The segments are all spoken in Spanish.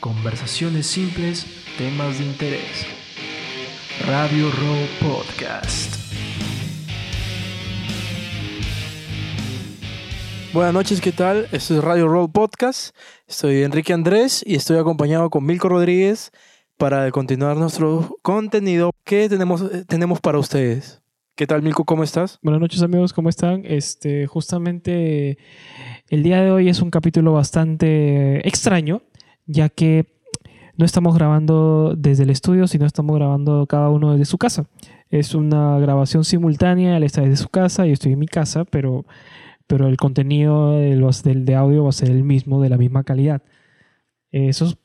Conversaciones simples, temas de interés. Radio Row Podcast. Buenas noches, ¿qué tal? Esto es Radio Roll Podcast. Soy Enrique Andrés y estoy acompañado con Milko Rodríguez para continuar nuestro contenido que tenemos, eh, tenemos para ustedes. ¿Qué tal, Milko? ¿Cómo estás? Buenas noches amigos, ¿cómo están? Este, justamente el día de hoy es un capítulo bastante extraño, ya que no estamos grabando desde el estudio, sino estamos grabando cada uno desde su casa. Es una grabación simultánea, él está desde su casa y estoy en mi casa, pero, pero el contenido de, audio va a ser el mismo, de la misma calidad. Eso es,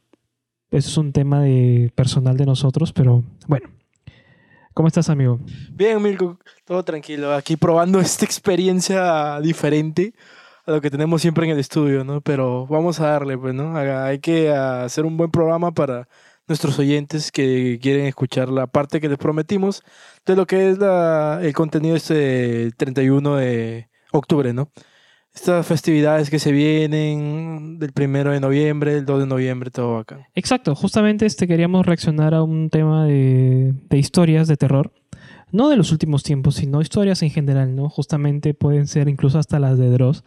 eso es un tema de personal de nosotros, pero bueno. ¿Cómo estás, amigo? Bien, Milko, todo tranquilo. Aquí probando esta experiencia diferente a lo que tenemos siempre en el estudio, ¿no? Pero vamos a darle, pues, ¿no? Hay que hacer un buen programa para nuestros oyentes que quieren escuchar la parte que les prometimos de lo que es la, el contenido este 31 de octubre, ¿no? Estas festividades que se vienen del primero de noviembre, el 2 de noviembre, todo acá. Exacto, justamente este queríamos reaccionar a un tema de, de historias de terror. No de los últimos tiempos, sino historias en general, ¿no? Justamente pueden ser incluso hasta las de Dross.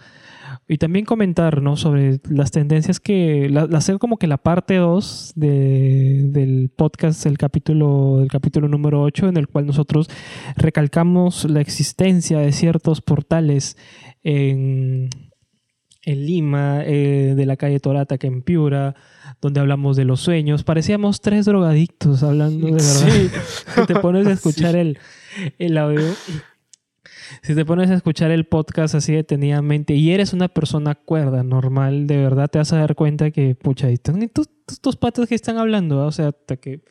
Y también comentar, ¿no? Sobre las tendencias que... La, hacer como que la parte 2 de, del podcast, el capítulo, el capítulo número 8, en el cual nosotros recalcamos la existencia de ciertos portales en, en Lima, eh, de la calle Torata, que en Piura, donde hablamos de los sueños. Parecíamos tres drogadictos hablando de verdad. Sí. Te pones a escuchar el, el audio. Si te pones a escuchar el podcast así detenidamente y eres una persona cuerda, normal, de verdad te vas a dar cuenta que, pucha, están estos, estos patas que están hablando, o sea, hasta que...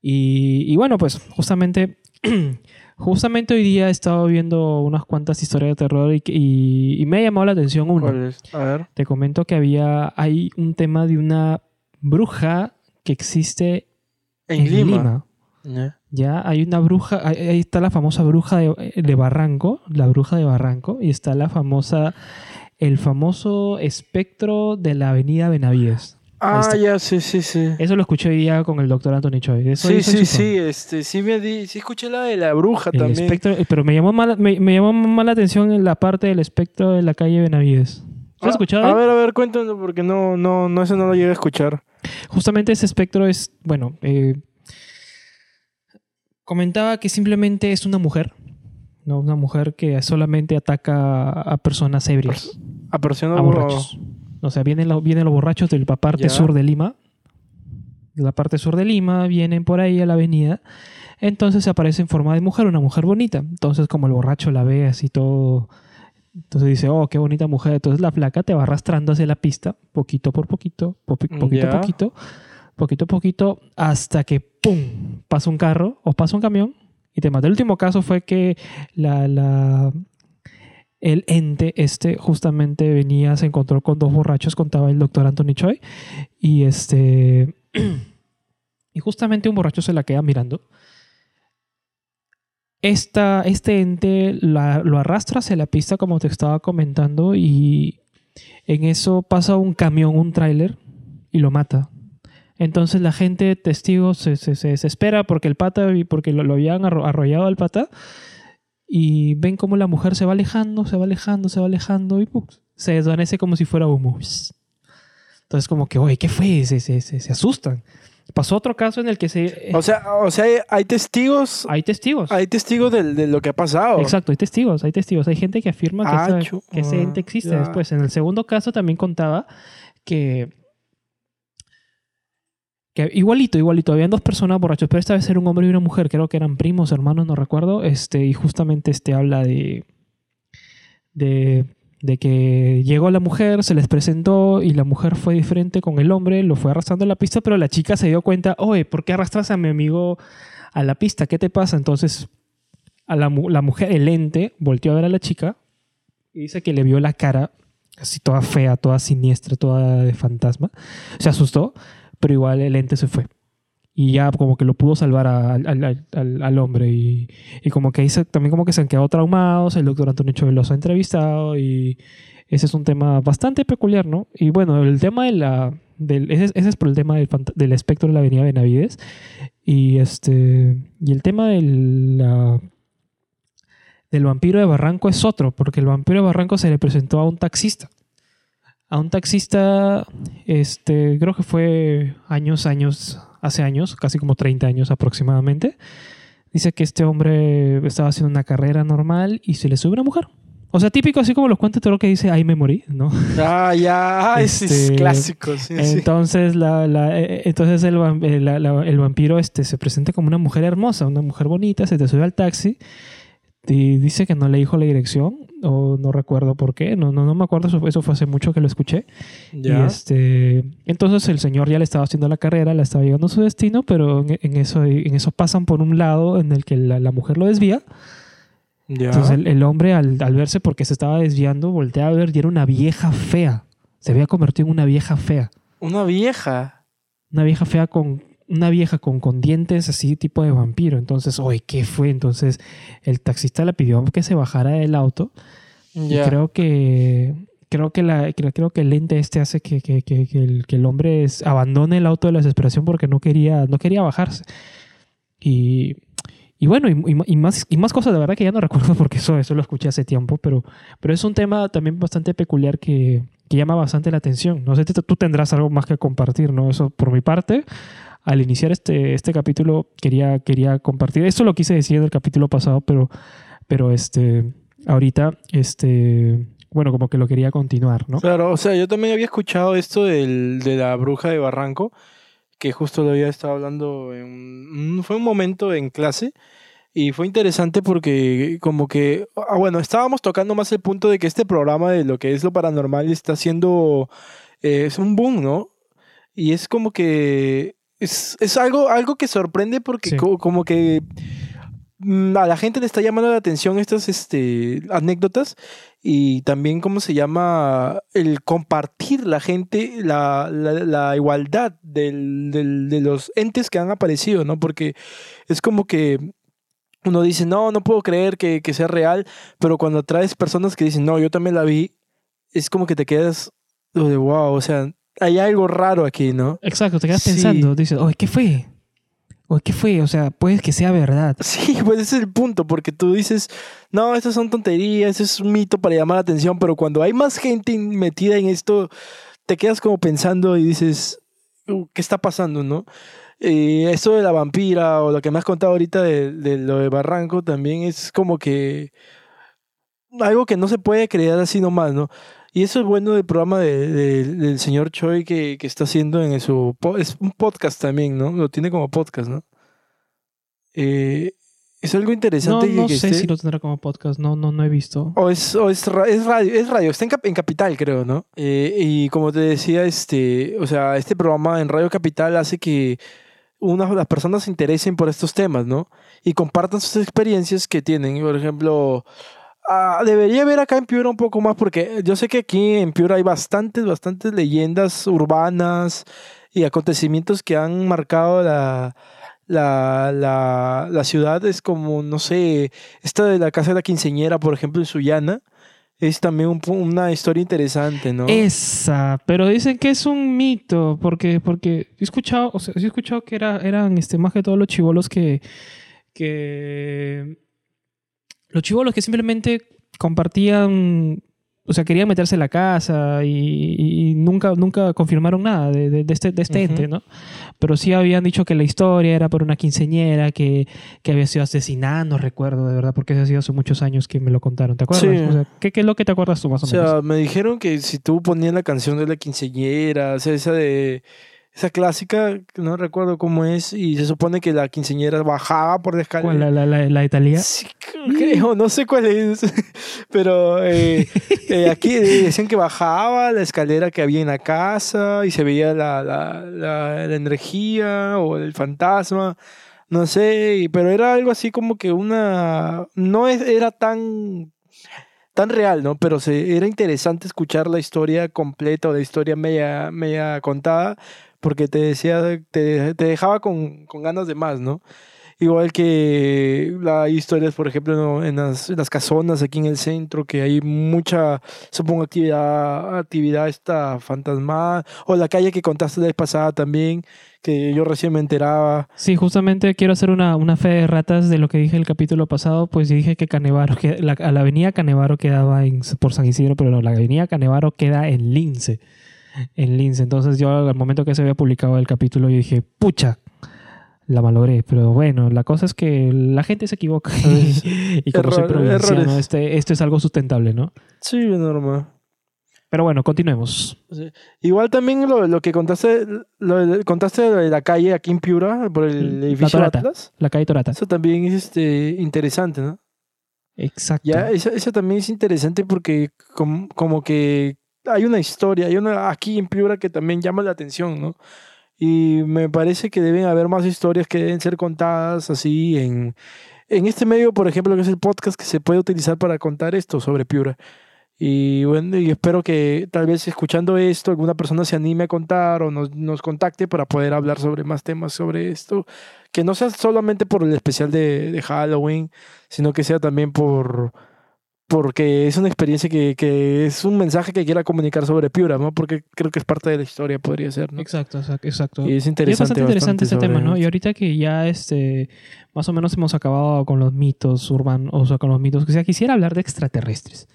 Y, y bueno, pues justamente Justamente hoy día he estado viendo unas cuantas historias de terror y, y, y me ha llamado la atención una. A ver. Te comento que había hay un tema de una bruja que existe En, Lima. Ya. Ya hay una bruja, ahí ahí está la famosa bruja de, de Barranco, la bruja de Barranco, y está la famosa, el famoso espectro de la avenida Benavides. Ah, ya, sí, sí, sí. Eso lo escuché hoy día con el doctor Anthony Choi. Eso Sí, sí, sí, este, sí, me di, sí escuché la de la bruja El también. espectro, eh, pero me llamó, mal, me, me llamó más la atención en la parte del espectro de la calle Benavides. ¿Lo Ah, has escuchado? A ver, a ver, cuéntanos, porque no, no, no, eso no lo llegué a escuchar. Justamente ese espectro es, bueno, eh, comentaba que simplemente es una mujer, ¿no? Una mujer que solamente ataca a personas ebrias, A persona a borrachos. O sea, vienen, los- vienen los borrachos de la parte Ya. sur de Lima, de la parte sur de Lima, vienen por ahí a la avenida, entonces aparece en forma de mujer, una mujer bonita. Entonces, como el borracho la ve así todo, entonces dice, oh, qué bonita mujer. Entonces la flaca te va arrastrando hacia la pista, poquito por poquito, po- poquito a poquito, poquito a poquito, hasta que, ¡pum!, pasa un carro o pasa un camión y te mata. El último caso fue que la, la, el ente este justamente venía, se encontró con dos borrachos, contaba el doctor Anthony Choi, y este... y justamente un borracho se la queda mirando. Esta, este ente lo arrastra hacia la pista, como te estaba comentando, y en eso pasa un camión, un tráiler, y lo mata. Entonces la gente, testigos, se, se, se desespera porque el pata, porque lo, lo habían arro- arrollado al pata, y ven como la mujer se va alejando, se va alejando, se va alejando, y ¡pum! se desvanece como si fuera humo. Entonces como que, oye, ¿qué fue? Se, se, se, se asustan. Pasó otro caso en el que se... O sea, o sea, hay, testigos, hay testigos. hay testigos del- de, lo que ha pasado. Exacto, hay testigos, hay testigos. Hay gente que afirma que, Ah, esa- que ese ente existe ya. después. En el segundo caso también contaba que, que igualito, igualito. Habían dos personas borrachos, pero esta vez era un hombre y una mujer. Creo que eran primos, hermanos, no recuerdo. Este, y justamente este habla de, de, que llegó la mujer, se les presentó y la mujer fue diferente con el hombre, lo fue arrastrando a la pista, pero la chica se dio cuenta, oye, ¿por qué arrastras a mi amigo a la pista? ¿Qué te pasa? Entonces a la, la mujer, el ente, volteó a ver a la chica y dice que le vio la cara así toda fea, toda siniestra, toda de fantasma. Se asustó, pero igual el ente se fue. Y ya como que lo pudo salvar a- al, hombre. Y, y como que ahí se- también como que se han quedado traumados. El doctor Antonio Chávez los ha entrevistado y ese es un tema bastante peculiar, ¿no? Y bueno, el tema de la, del ese, es- ese es por el tema del, del espectro de la avenida Benavides. Y este y el tema del, la- del vampiro de Barranco es otro, porque el vampiro de Barranco se le presentó a un taxista. A un taxista, este, creo que fue años, años, hace años, casi como 30 años aproximadamente. Dice que este hombre estaba haciendo una carrera normal y se le sube una mujer. O sea, típico así como los cuentos de terror que dice, ahí me morí, ¿no? Ah, ya, ese es Este, clásico, sí, sí. Entonces, la, la- eh, entonces el, eh, la- el vampiro este, se presenta como una mujer hermosa, una mujer bonita, se te sube al taxi y dice que no le dijo la dirección o no recuerdo por qué, no, no, no me acuerdo, eso, eso fue hace mucho que lo escuché. Y Ya. este, entonces el señor ya le estaba haciendo la carrera, la estaba llegando a su destino, pero en, en eso, en eso pasan por un lado en el que la, la mujer lo desvía. ya. Entonces el, el hombre al, al verse porque se estaba desviando, voltea a ver y era una vieja fea. Se había convertido en una vieja fea. Una vieja. Una vieja fea con una vieja con, con dientes así tipo de vampiro. Entonces, oye, ¿qué fue? Entonces el taxista le pidió que se bajara del auto y Ya. creo que creo que la creo, que el lente este hace que, que- que- que el, que el hombre es- abandone el auto de la desesperación porque no quería no quería bajarse. Y y bueno, y, y- y más, y más cosas, de verdad que ya no recuerdo porque eso, eso lo escuché hace tiempo, pero, pero es un tema también bastante peculiar que, que llama bastante la atención. No sé, tú tendrás algo más que compartir, ¿no? Eso por mi parte. Al iniciar este, este capítulo quería, quería compartir. Esto lo quise decir en el capítulo pasado, pero, pero este, ahorita, este, bueno, como que lo quería continuar, ¿no? Claro, o sea, yo también había escuchado esto del, de la bruja de Barranco, que justo lo había estado hablando en un- fue un momento en clase y fue interesante porque como que, ah, bueno, estábamos tocando más el punto de que este programa de lo que es lo paranormal está haciendo, eh, es un boom, ¿no? Y es como que es, es algo, algo que sorprende porque Sí. co- como que mm, a la gente le está llamando la atención estas este, anécdotas y también, ¿cómo se llama? El compartir la gente, la, la, la igualdad del, del- de los entes que han aparecido, ¿no? Porque es como que uno dice, no, no puedo creer que, que sea real, pero cuando traes personas que dicen, no, yo también la vi, es como que te quedas lo de wow, o sea, hay algo raro aquí, ¿no? Exacto, te quedas Sí. pensando, dices, oye, ¿qué fue? Oye, ¿qué fue? O sea, puede que sea verdad. Sí, pues ese es el punto, porque tú dices, no, estas son tonterías, es un mito para llamar la atención, pero cuando hay más gente metida en esto, te quedas como pensando y dices, "Uh, ¿qué está pasando, no? Eh, esto de la vampira o lo que me has contado ahorita de, de lo de Barranco también es como que algo que no se puede creer así nomás, ¿no? Y eso es bueno del programa de- de- del señor Choi que, que está haciendo en su... Es un podcast también, ¿no? Lo tiene como podcast, ¿no? Eh, es algo interesante no que sé esté- si lo tendrá como podcast, no, no, no he visto. o es, o es, ra- es radio, es radio, está en, Cap- en Capital, creo, ¿no? Eh, y como te decía, este, o sea, este programa en Radio Capital hace que unas las personas se interesen por estos temas, ¿no? Y compartan sus experiencias que tienen. Por ejemplo, ah, debería haber acá en Piura un poco más, porque yo sé que aquí en Piura hay bastantes, bastantes leyendas urbanas y acontecimientos que han marcado la, la, la, la ciudad. Es como, no sé, esta de la casa de la quinceñera, por ejemplo, en Sullana, es también una historia interesante, ¿no? Esa, pero dicen que es un mito, porque, porque he escuchado, o sea, he escuchado que era, eran este, más que todos los chivolos que, que los chivolos que simplemente compartían, o sea, querían meterse en la casa y, y nunca, nunca confirmaron nada de, de- de este, de este ente, ¿no? Pero sí habían dicho que la historia era por una quinceñera que, que había sido asesinada, no recuerdo de verdad, porque eso ha sido hace muchos años que me lo contaron, ¿te acuerdas? Sí. O sea, ¿qué, ¿qué es lo que te acuerdas tú más o, O menos? sea, me dijeron que si tú ponías la canción de la quinceñera, o sea, esa de esa clásica, no recuerdo cómo es, y se supone que la quinceñera bajaba por la escalera. ¿Cuál, la, la, la, Thalía? Sí, creo, no sé cuál es, pero eh, eh, aquí decían que bajaba la escalera que había en la casa y se veía la, la, la, energía o el fantasma, no sé, pero era algo así como que una, no es, era tan tan real, ¿no? Pero se, era interesante escuchar la historia completa o la historia media, media contada, porque te decía, te, te dejaba con, con ganas de más, ¿no? Igual que las historias, por ejemplo, en, las, en las casonas aquí en el centro, que hay mucha, supongo, actividad, actividad esta fantasmal, o la calle que contaste la vez pasada también, que yo recién me enteraba. Sí, justamente quiero hacer una, una fe de ratas de lo que dije el capítulo pasado, pues dije que Canevaro, que la, la avenida Canevaro quedaba en, por San Isidro, pero no, la avenida Canevaro queda en Lince. En Lince. Entonces yo al momento que se había publicado el capítulo, yo dije, pucha, la malogré. Pero bueno, la cosa es que la gente se equivoca. y como soy Error- provinciano, este, esto es algo sustentable, ¿no? Sí, normal. Pero bueno, continuemos. Sí. Igual también lo, lo que contaste, lo, contaste de la calle aquí en Piura, por el La edificio Torata. Atlas. La calle Torata. Eso también es este, interesante, ¿no? Exacto. Ya, eso, eso también es interesante porque como, como que hay una historia, hay una aquí en Piura que también llama la atención, ¿no? Y me parece que deben haber más historias que deben ser contadas así en, en este medio, por ejemplo, que es el podcast que se puede utilizar para contar esto sobre Piura. Y bueno, y espero que tal vez escuchando esto alguna persona se anime a contar o nos, nos contacte para poder hablar sobre más temas sobre esto. Que no sea solamente por el especial de, de Halloween, sino que sea también por porque es una experiencia que, que es un mensaje que quiera comunicar sobre Piura, ¿no? Porque creo que es parte de la historia, podría ser, ¿no? Exacto, exacto. Y es Y es interesante. bastante interesante este sobre- tema, ¿no? Y ahorita que ya este más o menos hemos acabado con los mitos urbanos, o sea, con los mitos, o sea, quisiera hablar de extraterrestres.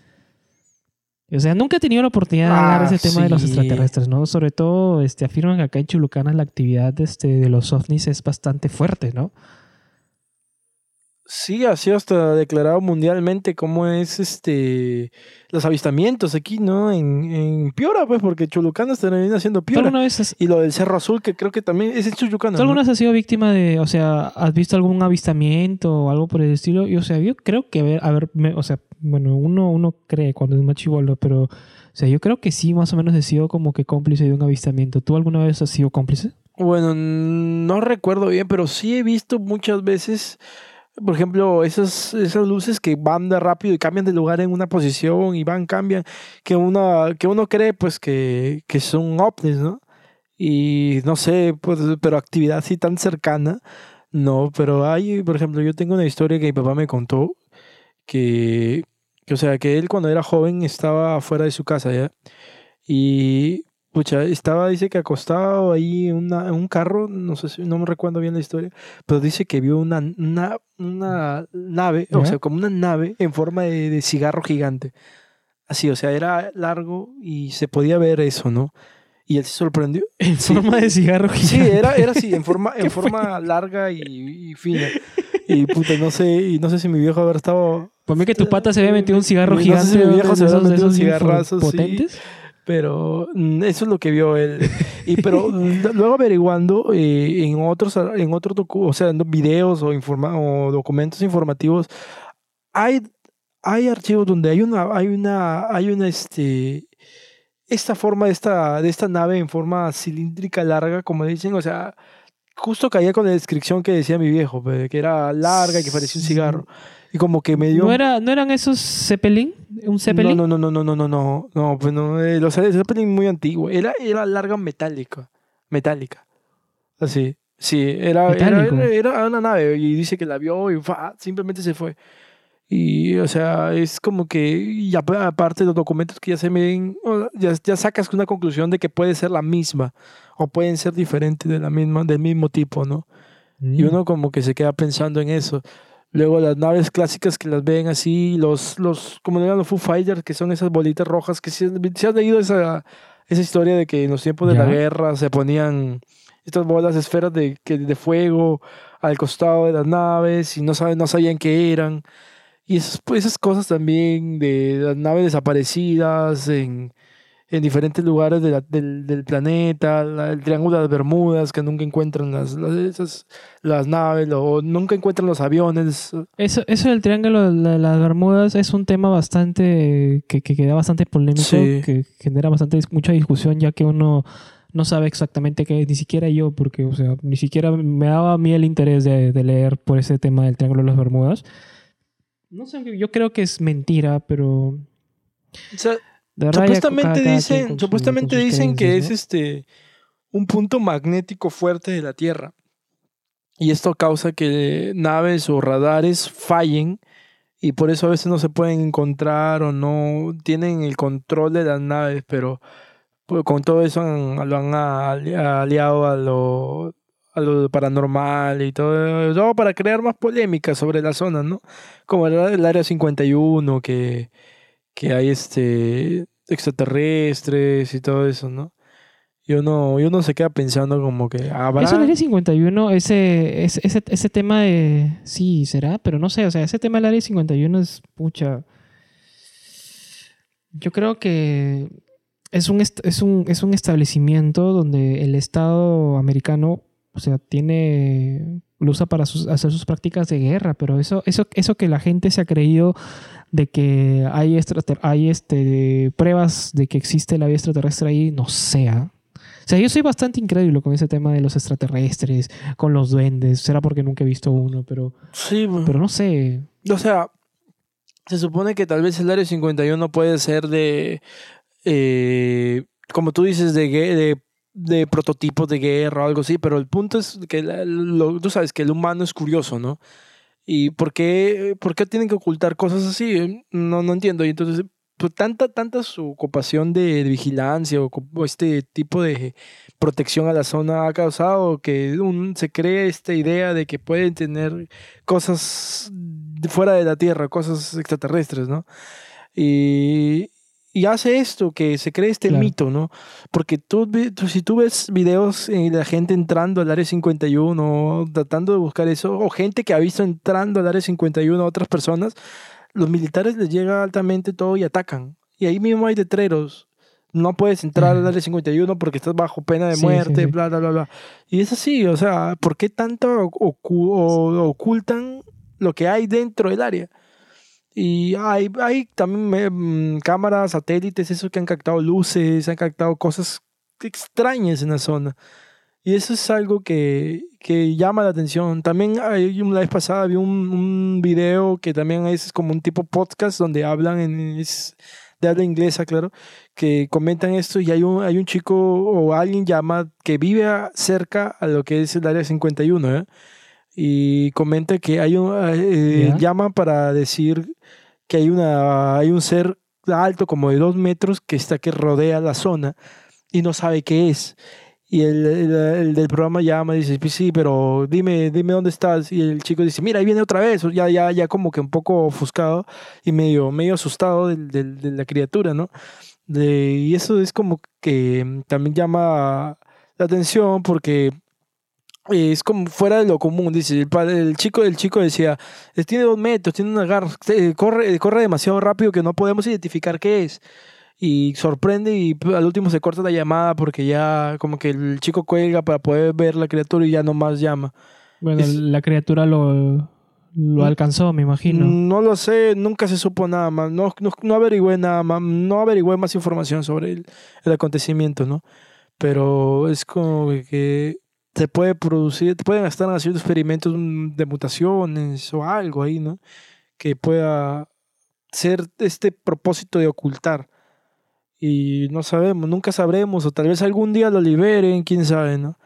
O sea, nunca he tenido la oportunidad de hablar de Ah, ese tema de los extraterrestres, ¿no? Sobre todo, este, afirman que acá en Chulucanas la actividad este, de los ovnis es bastante fuerte, ¿no? Sí, ha sido hasta declarado mundialmente cómo es este los avistamientos aquí, ¿no? En, en Piura, pues, porque siendo ¿Tú Piura. alguna vez has, Y lo del Cerro Azul, que creo que también es en Chulucanas. ¿tú ¿no? alguna vez has sido víctima de, o sea, has visto algún avistamiento o algo por el estilo? Y, o sea, yo creo que, a ver, a ver, me- o sea, bueno, uno, uno cree cuando es más chivolo, pero, o sea, yo creo que sí, más o menos he sido como que cómplice de un avistamiento. ¿Tú alguna vez has sido cómplice? Bueno, no recuerdo bien, pero sí he visto muchas veces, por ejemplo, esas, esas luces que van de rápido y cambian de lugar en una posición y van, cambian, que, una, que uno cree pues que, que son ovnis, ¿no? Y no sé, pues, pero actividad así tan cercana, no, pero hay, por ejemplo, yo tengo una historia que mi papá me contó, que, que o sea, que él cuando era joven estaba fuera de su casa, ¿ya? Y Pucha, estaba, dice que acostado ahí en, una- en un carro, no sé si, no me recuerdo bien la historia, pero dice que vio una, una, una nave, o sea, como una nave en forma de, de cigarro gigante. Así, o sea, era largo y se podía ver eso, ¿no? Y él se sorprendió. En Sí. forma de cigarro Sí, gigante. era, era así, en forma, en forma larga y, y fina. Y puta, no sé, y no sé si mi viejo haber estado Por mí que tu pata se había metido un cigarro No sé gigante. si mi viejo se había metido un cigarrazo, sí. Pero mm, eso es lo que vio él. Y pero mm, luego averiguando eh, en otros, en otros o sea, en videos o, informa o documentos informativos, hay, hay archivos donde hay una, hay una, hay una, este, esta forma de esta, de esta nave en forma cilíndrica larga, como dicen, o sea, justo caía con la descripción que decía mi viejo, que era larga y que parecía un cigarro. Y como que me dio... ¿No, era, ¿no eran esos Zeppelin? ¿Un Zeppelin? No, no, no, no, no, no, no, no, pues no, eh, los Zeppelin muy antiguo. Era, era larga metálica, metálica. Así, sí, era, era, era, una nave y dice que la vio y simplemente se fue. Y, o sea, es como que, ya aparte de los documentos que ya se ven, ya, ya, sacas una conclusión de que puede ser la misma o pueden ser diferentes de la misma, del mismo tipo, ¿no? Mm. Y uno como que se queda pensando en eso. Luego las naves clásicas que las ven así, los, los como llaman los Foo Fighters, que son esas bolitas rojas, que si, si has leído esa, esa historia de que en los tiempos de la guerra se ponían estas bolas, esferas de, que, de fuego al costado de las naves y no, saben, no sabían qué eran. Y esas, pues, esas cosas también de las naves desaparecidas en, en diferentes lugares de la- del, del planeta, la- el Triángulo de las Bermudas, que nunca encuentran las, las, esas, las naves o nunca encuentran los aviones. Eso, eso del triángulo de las Bermudas es un tema bastante que, que queda bastante polémico, Sí. que genera bastante mucha discusión, ya que uno no sabe exactamente qué, ni siquiera yo, porque, o sea, ni siquiera me daba a mí el interés de, de leer por ese tema del triángulo de las Bermudas. No sé, yo creo que es mentira, pero O sea, de verdad ya supuestamente cada- dicen, supuestamente sus dicen que es este un punto magnético fuerte de la Tierra. Y esto causa que naves o radares fallen y por eso a veces no se pueden encontrar o no tienen el control de las naves, pero pues, con todo eso han- lo han ali- aliado a lo, a lo paranormal y todo, todo para crear más polémica sobre la zona, ¿no? Como el, el área 51, que, que hay este extraterrestres y todo eso, ¿no? Y uno, y uno se queda pensando como que habrá... Eso en el área 51, ese, ese, ese, ese tema de. Sí, será, pero no sé. O sea, ese tema del área 51 es. Pucha. Yo creo que es un, es un, es un establecimiento donde el Estado americano, o sea, tiene. lo usa para sus- hacer sus prácticas de guerra, pero eso, eso, eso que la gente se ha creído de que hay, hay este, pruebas de que existe la vida extraterrestre ahí, no sea. O sea, yo soy bastante incrédulo con ese tema de los extraterrestres, con los duendes. Será porque nunca he visto uno, pero, Sí, pues. pero no sé. O sea, se supone que tal vez el área 51 puede ser de, eh, como tú dices, de, de, de prototipos de guerra o algo así, pero el punto es que la- lo- tú sabes que el humano es curioso, ¿no? ¿Y por qué, por qué tienen que ocultar cosas así? No, no entiendo. Y entonces, pues, tanta, tanta su ocupación de, vigilancia o, este tipo de protección a la zona ha causado que se cree esta idea de que pueden tener cosas fuera de la Tierra, cosas extraterrestres, ¿no? Y, y hace esto, que se cree este Claro. mito, ¿no? Porque tú, tú- si tú ves videos de la gente entrando al área 51, tratando de buscar eso, o gente que ha visto entrando al área 51 a otras personas, los militares les llega altamente todo y atacan. Y ahí mismo hay letreros. No puedes entrar al área 51 porque estás bajo pena de Sí, sí, muerte, sí. bla, bla, bla, bla. Y es así, o sea, ¿por qué tanto ocu- ocultan lo que hay dentro del área? Y hay, hay también eh, mm, cámaras, satélites, eso que han captado luces, han captado cosas extrañas en la zona. Y eso es algo que, que llama la atención. También hay, una vez pasada vi un, un video que también es como un tipo podcast donde hablan en es de habla inglesa, claro, que comentan esto y hay un, hay un chico o alguien llama que vive cerca a lo que es el área 51, ¿eh? Y comenta que hay un eh, Ya. llama para decir que hay una hay un ser alto como de dos metros que está que rodea la zona y no sabe qué es. Y el, el- el del programa llama y dice, "Pues sí, pero dime, dime dónde estás. Y el chico dice, mira, ahí viene otra vez. Ya, ya, ya como que un poco ofuscado y medio, medio asustado del- del- de la criatura, ¿no? De, y eso es como que también llama la atención porque es como fuera de lo común. Dice, el, el chico, el chico decía, "Eh, tiene dos metros, tiene una garra, eh, corre, corre demasiado rápido que no podemos identificar qué es y sorprende y al último se corta la llamada porque ya como que el chico cuelga para poder ver la criatura y ya no más llama. Bueno, Es- la criatura lo, lo alcanzó, me imagino. No lo sé, nunca se supo nada más, no, no, no averigüé nada más, no averigüé más información sobre el, el acontecimiento, ¿no? Pero es como que se puede producir, pueden estar haciendo experimentos de mutaciones o algo ahí, ¿no? Que pueda ser este propósito de ocultar. Y no sabemos, nunca sabremos, o tal vez algún día lo liberen, quién sabe, ¿no?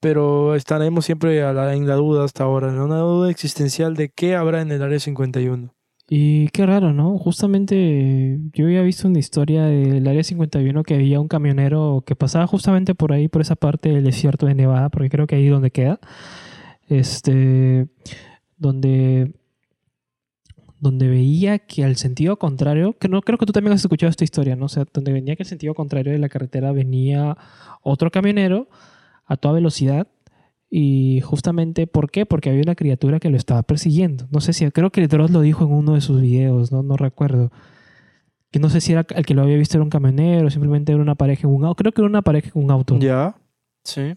Pero estaremos siempre en la duda hasta ahora, ¿no? Una duda existencial de qué habrá en el área 51. Y qué raro, ¿no? Justamente yo había visto una historia del Área 51 que había un camionero que pasaba justamente por ahí, por esa parte del desierto de Nevada, porque creo que ahí donde queda, este, donde, donde veía que al sentido contrario, que no creo que tú también has escuchado esta historia, ¿no? O sea, donde venía que al sentido contrario de la carretera venía otro camionero a toda velocidad y justamente, ¿por qué? Porque había una criatura que lo estaba persiguiendo. No sé si, creo que Dross lo dijo en uno de sus videos, no, no recuerdo. Que no sé si era el que lo había visto era un camionero, simplemente era una pareja en un auto. Creo que era una pareja en un auto. ¿Ya? Sí.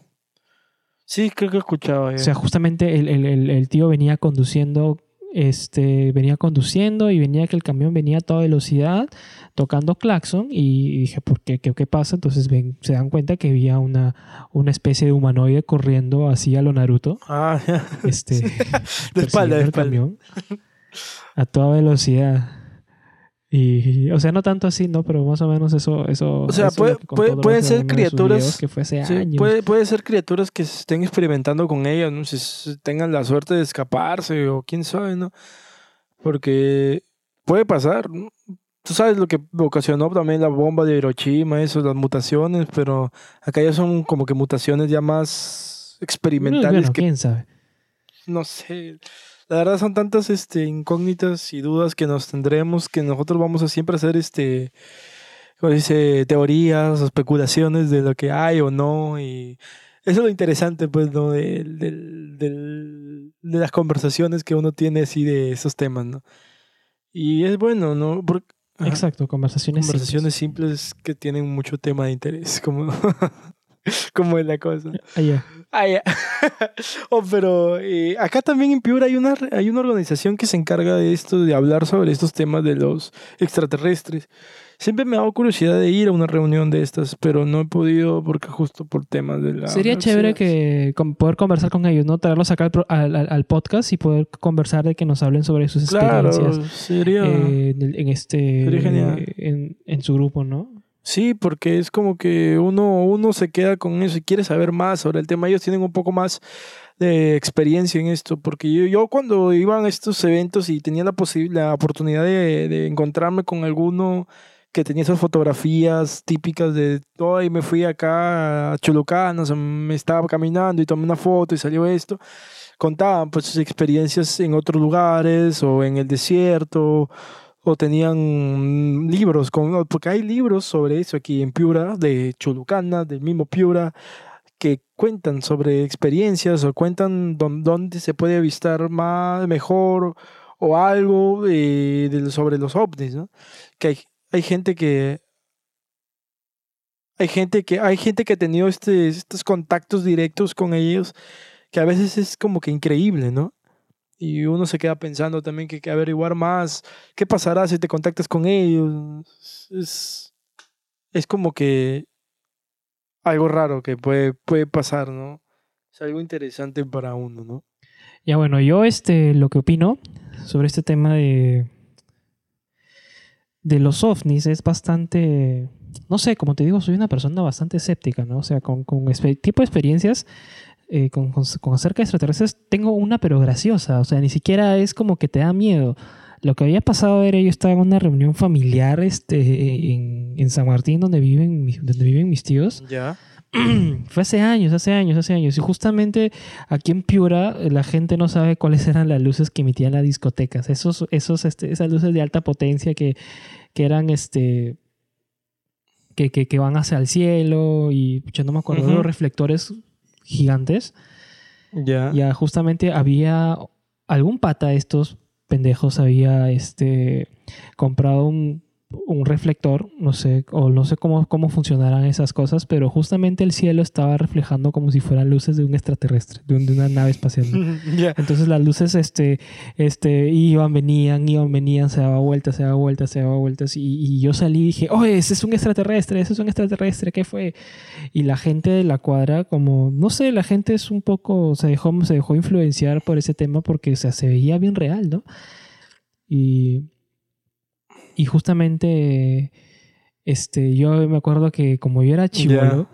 Sí, creo que he escuchado. ya. O sea, justamente el, el- el- el tío venía conduciendo, este, venía conduciendo y venía que el camión venía a toda velocidad, tocando claxon, y dije, ¿por qué? ¿Qué, qué pasa? Entonces ven, se dan cuenta que había una, una especie de humanoide corriendo así a lo Naruto. Ah. Este, de espalda, de espalda. camión a toda velocidad. Y, o sea, no tanto así, ¿no? Pero más o menos eso... eso O sea, eso es puede- puede- pueden en ser criaturas- que fue hace Sí, años. puede, puede ser criaturas que se estén experimentando con ellas, ¿no? Si tengan la suerte de escaparse o quién sabe, ¿no? Porque puede pasar, ¿no? Tú sabes lo que ocasionó también la bomba de Hiroshima, eso, las mutaciones, pero acá ya son como que mutaciones ya más experimentales Bueno, que quién sabe. no sé. La verdad son tantas este, incógnitas y dudas que nos tendremos que nosotros vamos a siempre hacer este como dice, teorías o especulaciones de lo que hay o no. Y eso es lo interesante, pues, ¿no? Del- del- del- de las conversaciones que uno tiene así de esos temas, ¿no? Y es bueno, ¿no? Porque, Exacto, conversaciones. conversaciones simples que tienen mucho tema de interés, como, como es la cosa. simples. Ah, ya. Ah, oh, pero eh, acá también en Piura hay una, hay una organización que se encarga de esto, de hablar sobre estos temas de los extraterrestres. Siempre me ha dado curiosidad de ir a una reunión de estas, pero no he podido porque justo por temas de la... Sería chévere que con- poder conversar con ellos, ¿no? Traerlos acá al, al- al- podcast y poder conversar de que nos hablen sobre sus Claro, experiencias sería... eh, en, este Sería genial. en, en su grupo, ¿no? Sí, porque es como que uno, uno se queda con eso y quiere saber más sobre el tema. Ellos tienen un poco más de experiencia en esto, porque yo, yo cuando iban a estos eventos y tenía la, la oportunidad de, encontrarme con alguno que tenía esas fotografías típicas de, hoy me fui acá a Chulucán, o sea, me estaba caminando y tomé una foto y salió esto, contaban pues sus experiencias en otros lugares o en el desierto o tenían libros, con, porque hay libros sobre eso aquí en Piura, de Chulucana, del mismo Piura, que cuentan sobre experiencias o cuentan dón- dónde se puede avistar más, mejor o algo eh, sobre los ovnis, ¿no? Que hay, hay gente que hay gente que hay gente que ha tenido este, estos contactos directos con ellos que a veces es como que increíble, ¿no? Y uno se queda pensando también que hay que averiguar más qué pasará si te contactas con ellos. Es, es como que algo raro que puede, puede pasar, ¿no? Es algo interesante para uno, ¿no? Ya bueno, yo este lo que opino sobre este tema de de los ovnis es bastante no sé, como te digo, soy una persona bastante escéptica, ¿no? O sea, con, con tipo de experiencias eh, con, con, con acerca de extraterrestres tengo una pero graciosa, o sea, ni siquiera es como que te da miedo. Lo que había pasado era yo estaba en una reunión familiar este, en, en San Martín donde viven, mis- donde viven mis tíos Ya. fue hace años, hace años, hace años. Y justamente aquí en Piura la gente no sabe cuáles eran las luces que emitían las discotecas. Esos, esos, este, esas luces de alta potencia que, que eran este. Que, que, que van hacia el cielo y pucha, no me acuerdo los reflectores gigantes. Ya. Ya justamente había algún pata de estos pendejos había este comprado un, un reflector, no sé, o no sé cómo, cómo funcionarán esas cosas, pero justamente el cielo estaba reflejando como si fueran luces de un extraterrestre, de, un- de una nave espacial. ¿no? Entonces las luces este, este, iban, venían, iban, venían, se daba vueltas, se daba vueltas, se daba vueltas. Y, y yo salí y dije, oye, ese es un extraterrestre, ese es un extraterrestre, ¿qué fue? Y la gente de la cuadra, como, no sé, la gente es un poco, se dejó, se dejó influenciar por ese tema porque o sea, se veía bien real, ¿no? Y, y justamente, este, yo me acuerdo que como yo era chivolo,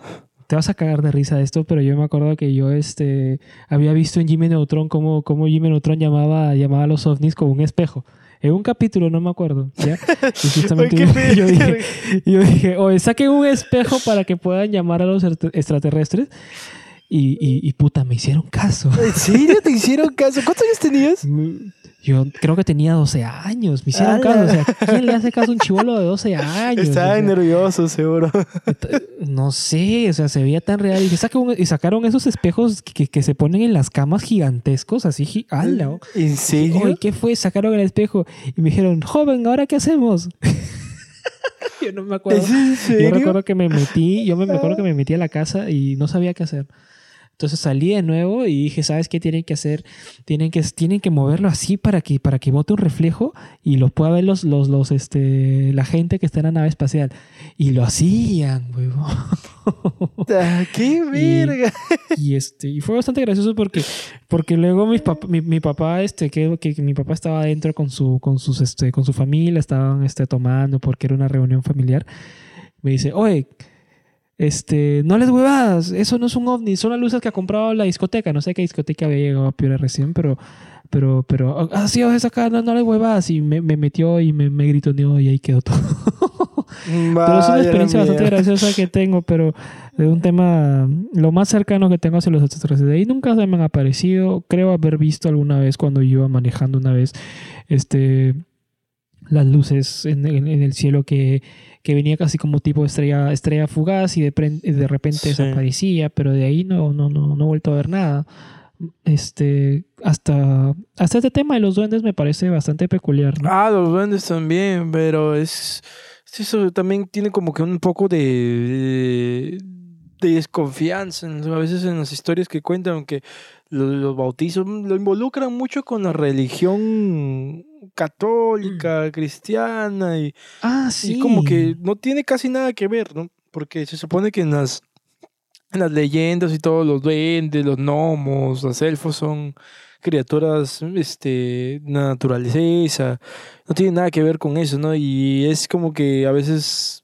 te vas a cagar de risa de esto, pero yo me acuerdo que yo este, había visto en Jimmy Neutron cómo, cómo Jimmy Neutron llamaba, llamaba a los ovnis con un espejo. En un capítulo, no me acuerdo. ¿ya? Y justamente yo, yo dije, yo dije, oye, saquen un espejo para que puedan llamar a los extra- extraterrestres. Y, y, y puta, me hicieron caso. ¿En serio te hicieron caso? ¿Cuántos años tenías? Yo creo que tenía 12 años. Me hicieron caso. O sea, ¿quién le hace caso a un chivolo de 12 años? O Estaba sea, nervioso, seguro. no sé, o sea, se veía tan real. Y, dije, "Saca un- y sacaron esos espejos que, que se ponen en las camas gigantescos, así. oh". ¿En serio? Oye, ¿qué fue? Sacaron el espejo y me dijeron, joven, ¿ahora qué hacemos? yo no me acuerdo. ¿Es en Yo serio? recuerdo que me metí, yo me, me acuerdo que me metí a la casa y no sabía qué hacer. Entonces salí de nuevo y dije, ¿sabes qué tienen que hacer? Tienen que, tienen que moverlo así para que, para que bote un reflejo y lo pueda ver los, los, los, este, la gente que está en la nave espacial. Y lo hacían, huevón. Ah, ¡Qué verga! Y, este, y fue bastante gracioso porque, porque luego mis pap- mi, mi papá, este, que, que, que mi papá estaba adentro con su, con sus, este, con su familia, estaban este, tomando porque era una reunión familiar. Me dice, oye, este, no les huevadas, eso no es un ovni, son las luces que ha comprado la discoteca. No sé qué discoteca había llegado a Piura recién, pero, pero, pero, ah, sí, es acá, no, no les huevadas. Y me, me metió y me, me gritoneó y ahí quedó todo. Pero es una experiencia bastante graciosa que tengo, pero de un tema lo más cercano que tengo hacia los extraterrestres. De ahí nunca se me han aparecido. Creo haber visto alguna vez cuando iba manejando una vez este las luces en, en- en el cielo que, que venía casi como tipo estrella, estrella fugaz y de, de repente Sí. desaparecía, pero de ahí no, no, no, no he vuelto a ver nada. Este, hasta, hasta este tema de los duendes me parece bastante peculiar. ¿no? Ah, los duendes también, pero es. es Eso también tiene como que un poco de. de, de desconfianza. A veces en las historias que cuentan, aunque los, los bautizos lo involucran mucho con la religión católica, cristiana, y, Ah, y sí. como que no tiene casi nada que ver, ¿no? Porque se supone que en las. En las leyendas y todo, los duendes, los gnomos, los elfos son criaturas este, naturaleza, no tiene nada que ver con eso, ¿no? Y es como que a veces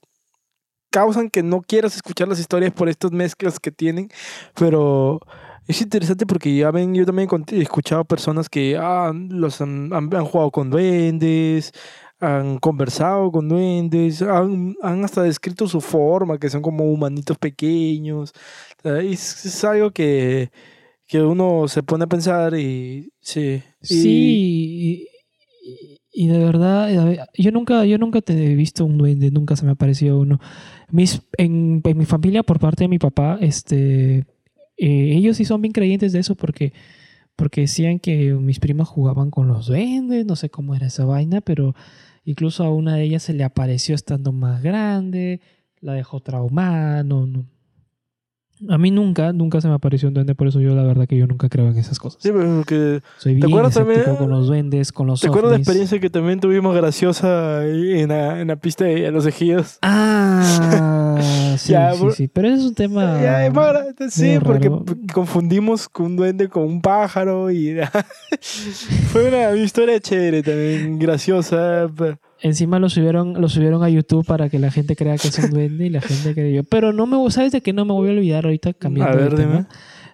causan que no quieras escuchar las historias por estas mezclas que tienen, pero es interesante porque ya ven, yo también he escuchado personas que ah, los han, han- han jugado con duendes, han conversado con duendes, han, han hasta descrito su forma, que son como humanitos pequeños. Es, es algo que, que uno se pone a pensar y sí. y- Sí, y, y- de verdad, yo nunca, yo nunca te he visto un duende, nunca se me ha parecido uno. Mis, en, en mi familia, por parte de mi papá, este, eh, ellos sí son bien creyentes de eso porque, porque decían que mis primas jugaban con los duendes, no sé cómo era esa vaina, pero incluso a una de ellas se le apareció estando más grande, la dejó traumada, no, no. A mí nunca, nunca se me apareció un duende, por eso yo la verdad que yo nunca creo en esas cosas. Sí, porque Soy ¿Te bien acuerdas escéptico también- con los duendes, con los ¿Te acuerdas de la experiencia que también tuvimos graciosa en la, en la pista de los ejidos? Ah, sí, Ya, sí. Pero es un tema... Ya, sí, porque raro. confundimos con un duende con un pájaro y fue una historia chévere también, graciosa. Encima lo subieron, lo subieron a YouTube para que la gente crea que es un duende y la gente creyó. Pero no me... ¿Sabes de qué no me voy a olvidar ahorita cambiando A ver, de tema? dime.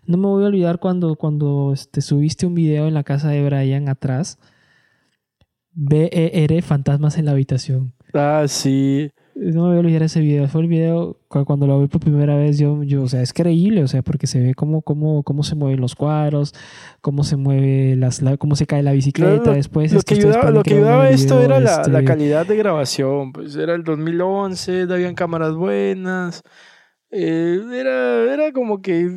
No me voy a olvidar cuando, cuando este, subiste un video en la casa de Brian atrás. BER Fantasmas en la habitación. Ah, sí. No me voy a olvidar ese video. Fue el video cu- cuando lo vi por primera vez. Yo, yo, o sea, es creíble, o sea, porque se ve cómo, cómo, cómo se mueven los cuadros, cómo se mueve las, la- cómo se cae la bicicleta. Después Lo es que ayudaba, lo que ayudaba esto video, era la, la este, calidad de grabación. Pues era el 2011, habían cámaras buenas. eh, era, era como que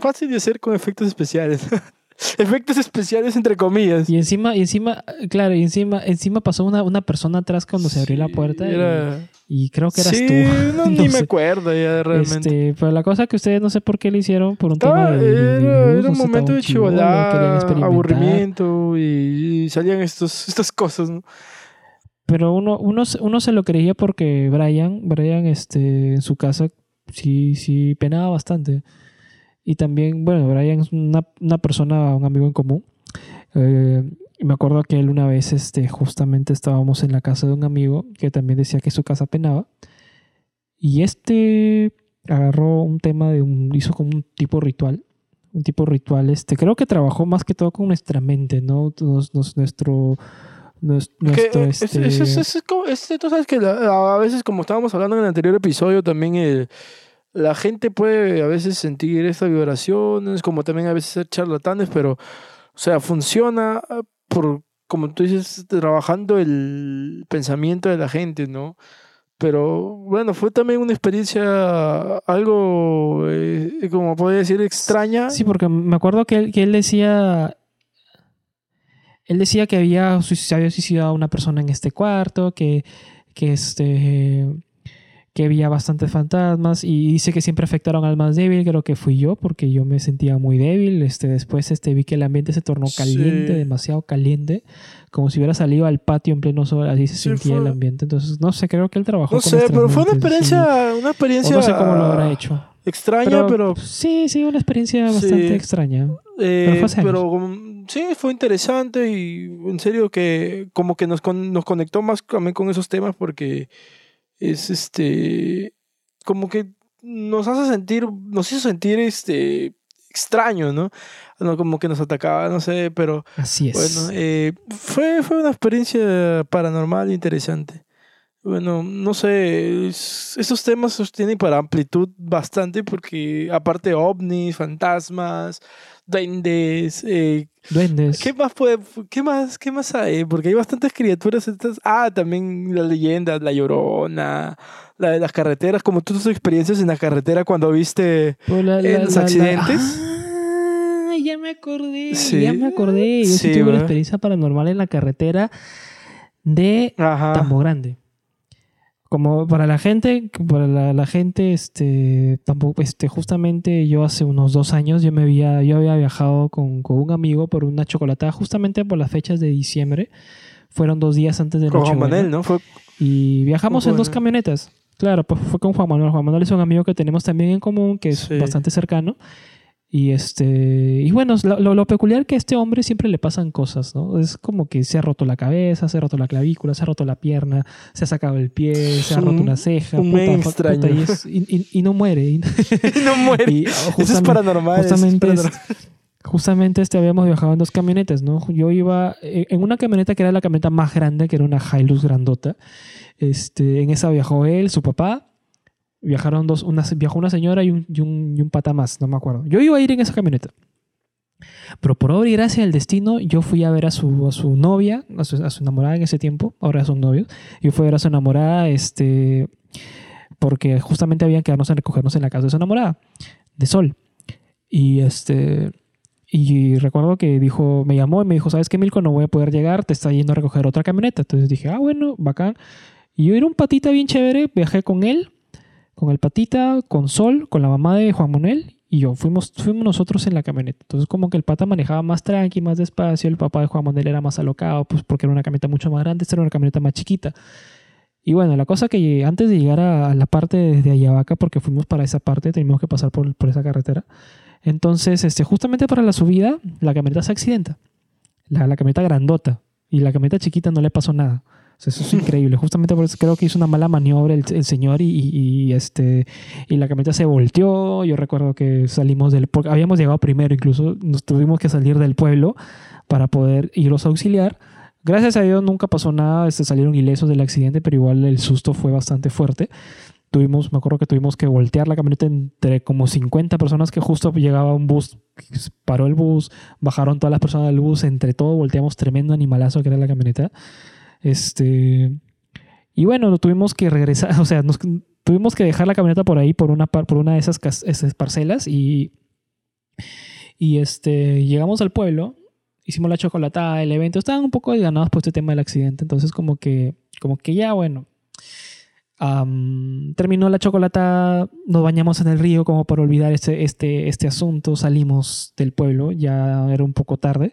fácil de hacer con efectos especiales. efectos especiales entre comillas. Y encima, y encima, claro, y encima, encima pasó una, una persona atrás cuando se abrió la puerta y- era- y, creo que eras sí, tú. no, No ni me sé. acuerdo ya realmente. Este, pero la cosa que ustedes no sé por qué le hicieron por un Estaba- tema de, de- de era, era un momento de chivolada, aburrimiento y, y salían estos, estas cosas, ¿no? Pero uno, uno, se- uno se lo creía porque Brian, Brian este, en su casa sí, sí penaba bastante. Y también, bueno, Brian es una, una persona, un amigo en común. Eh, me acuerdo que él una vez, este, justamente estábamos en la casa de un amigo que también decía que su casa penaba. Y este agarró un tema de un, hizo como un tipo ritual. Un tipo ritual, este, creo que trabajó más que todo con nuestra mente, ¿no? Nos- nos- nuestro, nuestro, eh, es- este, es- es- es como- tú sabes que la- a veces, como estábamos hablando en el anterior episodio, también el- la gente puede a veces sentir estas vibraciones, como también a veces ser charlatanes, pero, o sea, funciona ah, por, como tú dices, trabajando el pensamiento de la gente, ¿no? Pero bueno, fue también una experiencia algo, eh, como podría decir, extraña. Sí, porque me acuerdo que él, decía. Él decía que había, se había suicidado una persona en este cuarto, que, que este. Que había bastantes fantasmas y dice que siempre afectaron al más débil, creo que fui yo porque yo me sentía muy débil, este después este vi que el ambiente se tornó caliente, Sí. demasiado caliente, como si hubiera salido al patio en pleno sol, así se Sí, sentía fue- el ambiente, entonces no sé, creo que él trabajó No con sé, pero fue una sí. experiencia, una O experiencia no sé cómo lo habrá hecho. extraña, pero, sí, sí, una experiencia bastante extraña. eh, pero fue pero, sí, fue interesante y en serio que como que nos, con- nos conectó más también con esos temas porque es este como que nos hace sentir, nos hizo sentir este extraño, ¿no? No, Como que nos atacaba, no sé, pero Así es. Bueno, eh, fue, fue una experiencia paranormal interesante. Bueno, no sé, es- esos temas tienen para amplitud bastante porque aparte ovnis, fantasmas, duendes, eh, Duendes. ¿qué más puede, qué más, qué más hay? Porque hay bastantes criaturas estas. Ah, también las leyendas, la llorona, la de las carreteras, como tú tus experiencias en la carretera cuando viste la- en la- los la- la- accidentes. Ah, ya me acordé. Sí. Ya me acordé. Yo sí, Sí, tuve una experiencia paranormal en la carretera de Ajá. Tambo Grande. Como para la gente, para la, la gente, este, tampoco, este, justamente yo hace unos dos años yo me había, yo había viajado con, con un amigo por una chocolatada justamente por las fechas de diciembre. Fueron dos días antes de Con Juan. Manuel, ¿no? Fue Y viajamos en dos camionetas. Claro, pues fue con Juan Manuel. Juan Manuel es un amigo que tenemos también en común, que es Sí. bastante cercano. Y este y bueno, lo, lo- peculiar que a este hombre siempre le pasan cosas, ¿no? Es como que se ha roto la cabeza, se ha roto la clavícula, se ha roto la pierna, se ha sacado el pie, se ha roto una ceja, un puta, extraño. y, es- y- y- y no muere. Y, no muere. Eso es paranormal. es justamente, paranormal. es- justamente este habíamos viajado en dos camionetas, ¿no? Yo iba eh, en una camioneta que era la camioneta más grande, que era una Hilux grandota. Este, en esa viajó él, su papá. Viajaron dos, una, viajó una señora y un, y, un, y un pata más, no me acuerdo. Yo iba a ir en esa camioneta. Pero por obra y gracia del destino, yo fui a ver a su, a su novia, a su, a su enamorada en ese tiempo, ahora son novios. Yo fui a ver a su enamorada, este, porque justamente habían que quedarnos a recogernos en la casa de su enamorada, de Sol. Y este, y recuerdo que dijo, me llamó y me dijo, ¿sabes qué, Milko? No voy a poder llegar, te está yendo a recoger otra camioneta. Entonces dije, ah, bueno, bacán. Y yo era un patita bien chévere, viajé con él, con el patita, con Sol, con la mamá de Juan Manuel y yo. Fuimos, fuimos nosotros en la camioneta. Entonces como que el pata manejaba más tranqui, más despacio, el papá de Juan Manuel era más alocado, pues porque era una camioneta mucho más grande, esta era una camioneta más chiquita. Y bueno, la cosa que antes de llegar a la parte de, de Ayabaca, porque fuimos para esa parte, teníamos que pasar por, por esa carretera. Entonces, este, justamente para la subida, la camioneta se accidenta. La, la camioneta grandota. Y la camioneta chiquita no le pasó nada. Sea, eso es increíble. Justamente por eso creo que hizo una mala maniobra el, el señor y, y- y, este, y la camioneta se volteó. Yo recuerdo que salimos del... Porque habíamos llegado primero incluso. Nos tuvimos que salir del pueblo para poder irlos a auxiliar. Gracias a Dios nunca pasó nada. Este, salieron ilesos del accidente, pero igual el susto fue bastante fuerte tuvimos, me acuerdo que tuvimos que voltear la camioneta entre como 50 personas que justo llegaba un bus, paró el bus, bajaron todas las personas del bus, entre todo volteamos tremendo animalazo que era la camioneta. Este y bueno, tuvimos que regresar, o sea, nos, tuvimos que dejar la camioneta por ahí por una par- por una de esas, esas parcelas y y este llegamos al pueblo, hicimos la chocolatada, el evento, estaban un poco desganados por este tema del accidente, entonces como que como que ya bueno, Am, terminó la chocolata, nos bañamos en el río como para olvidar este, este, este asunto, salimos del pueblo, ya era un poco tarde.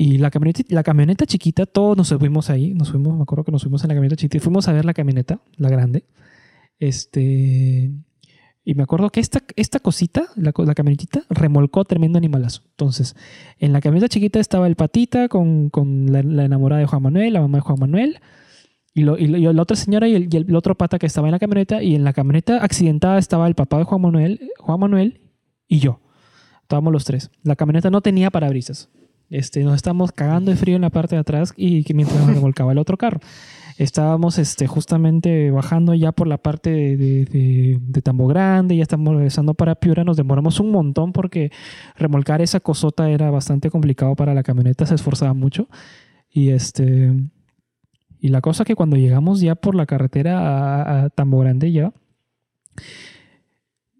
Y la camioneta, la camioneta chiquita, todos nos subimos ahí, nos fuimos, me acuerdo que nos fuimos en la camioneta chiquita y fuimos a ver la camioneta, la grande. Este, y me acuerdo que esta, esta cosita, la, la camionetita, remolcó tremendo animalazo. Entonces, en la camioneta chiquita estaba el patita con, con la, la enamorada de Juan Manuel, la mamá de Juan Manuel. Y, lo- y lo- y la otra señora y el, y el otro pata que estaba en la camioneta. Y en la camioneta accidentada estaba el papá de Juan Manuel, Juan Manuel y yo. Estábamos los tres. La camioneta no tenía parabrisas. Este, nos estábamos cagando de frío en la parte de atrás y mientras nos remolcaba el otro carro. Estábamos este, justamente bajando ya por la parte de, de, Tambo Grande, ya estamos regresando para Piura. Nos demoramos un montón porque remolcar esa cosota era bastante complicado para la camioneta, se esforzaba mucho. Y este. La cosa que cuando llegamos ya por la carretera a, a Tambo Grande ya,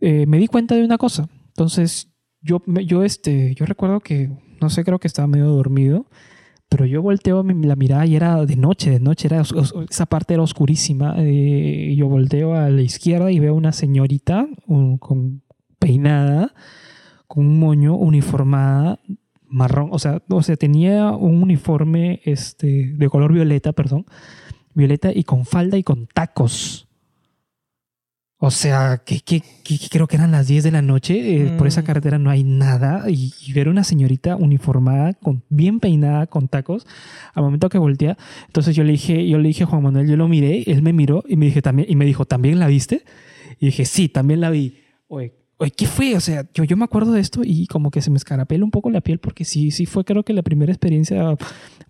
eh, me di cuenta de una cosa. Entonces, yo, yo, yo recuerdo que, no sé, creo que estaba medio dormido, Pero yo volteo la mirada y era de noche, de noche, era, esa parte era oscurísima. eh, yo volteo a la izquierda y veo una señorita con peinada, con un moño, uniformada, marrón, o sea, o sea, tenía un uniforme este, de color violeta, perdón, violeta y con falda y con tacos. O sea, que, que- creo que eran las 10 de la noche, eh, por esa Mm. carretera no hay nada y, y ver una señorita uniformada, con, bien peinada, con tacos, al momento que voltea, entonces yo le dije, yo le dije a Juan Manuel, yo lo miré, él me miró y me dije también y me dijo, ¿también la viste? Y dije, sí, también la vi. Oye, oye, ¿qué fue? O sea, yo, yo me acuerdo de esto y como que se me escarapela un poco la piel porque sí, sí fue creo que la primera experiencia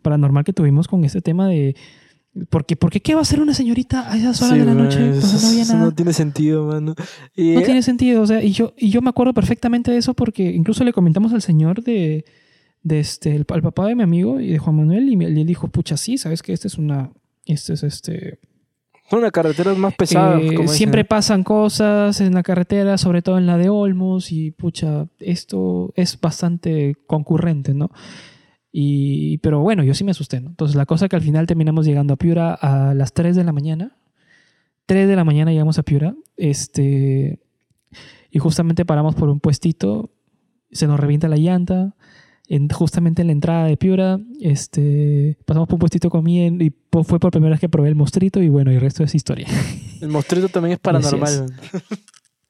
paranormal que tuvimos con este tema de... Porque, porque ¿qué va a hacer una señorita a esas horas Sí, de la man, noche? eso- no había eso nada. no tiene sentido, mano. Y, No tiene sentido, o sea, y yo, y yo me acuerdo perfectamente de eso porque incluso le comentamos al señor de, de este, el, al papá de mi amigo y de Juan Manuel y me, le dijo, pucha, sí, sabes que esta es una, este es este, Son las carreteras más pesadas. eh, como siempre pasan cosas en la carretera, sobre todo en la de Olmos y pucha, esto es bastante concurrente, ¿no? Y, pero bueno, yo sí me asusté, ¿no? Entonces la cosa que al final terminamos llegando a Piura a las 3 de la mañana. 3 de la mañana llegamos a Piura. Este, y justamente paramos por un puestito. Se nos revienta la llanta. En, justamente en la entrada de Piura. Este, pasamos por un puestito comiendo. Y po- fue por primera vez que probé el mostrito. Y bueno, y el resto es historia. El mostrito también es paranormal.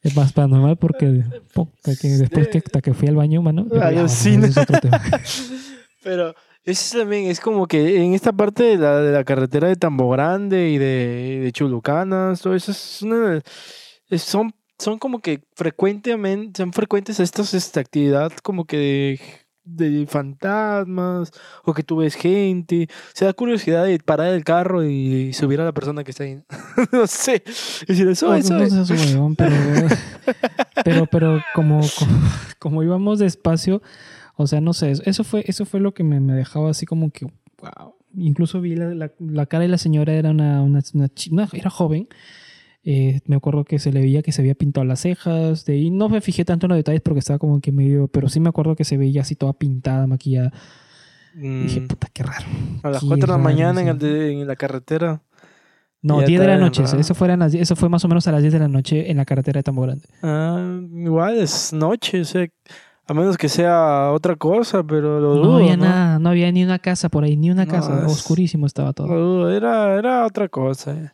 Es más paranormal porque, po- que después que, hasta que fui al baño, mano. ya, bueno, es otro tema. Pero eso también es como que en esta parte de la, de la carretera de Tambo Grande y de, de Chulucanas, todo eso es una, es- son, son como que frecuentemente, son frecuentes estas esta actividad como que de, de fantasmas o que tú ves gente. Se da curiosidad de parar el carro y subir a la persona que está ahí. no sé. Y decir, eso, No, eso. no seas huevón, pero, pero, pero como, como, como íbamos despacio, o sea, no sé, eso fue, eso fue lo que me, me dejaba así como que, wow. Incluso vi la, la, la cara de la señora, era una, una, una una- era joven. Eh, me acuerdo que se le veía que se había pintado las cejas, de ahí no me fijé tanto en los detalles porque estaba como que medio, pero sí me acuerdo que se veía así toda pintada, maquillada. Mm, Dije, puta, qué raro. a las qué 4 de la mañana en, el de- en la carretera. No, Ya 10 de la noche. raro. Eso, fueran las 10 eso fue más o menos a las 10 de la noche en la carretera de Tambo Grande. Ah, igual es noche, o sea, a menos que sea otra cosa, pero lo No dudo. había ¿no? nada, no había ni una casa por ahí, ni una No, casa. es- Oscurísimo estaba Lo todo. dudo, era, era otra cosa. eh.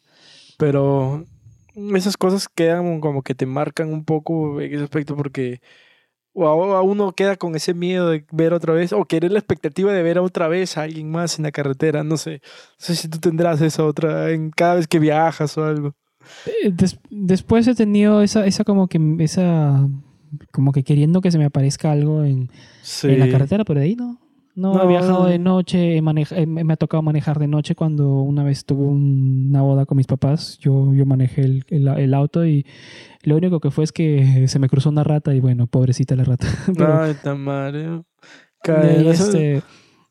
Pero esas cosas quedan como que te marcan un poco en ese aspecto porque o a, uno queda con ese miedo de ver otra vez o querer la expectativa de ver otra vez a alguien más en la carretera. No sé, no sé si tú tendrás esa otra en cada vez que viajas o algo. Eh, des- después he tenido esa, esa como que esa como que queriendo que se me aparezca algo en, Sí. en la carretera, pero de ahí no. No, he No. viajado de noche, he maneja- eh, me ha tocado manejar de noche cuando una vez tuve un- una boda con mis papás. Yo, yo manejé el, el- el auto y lo único que fue es que se me cruzó una rata y bueno, pobrecita la rata. Pero- Ay, tan madre. De ahí, este,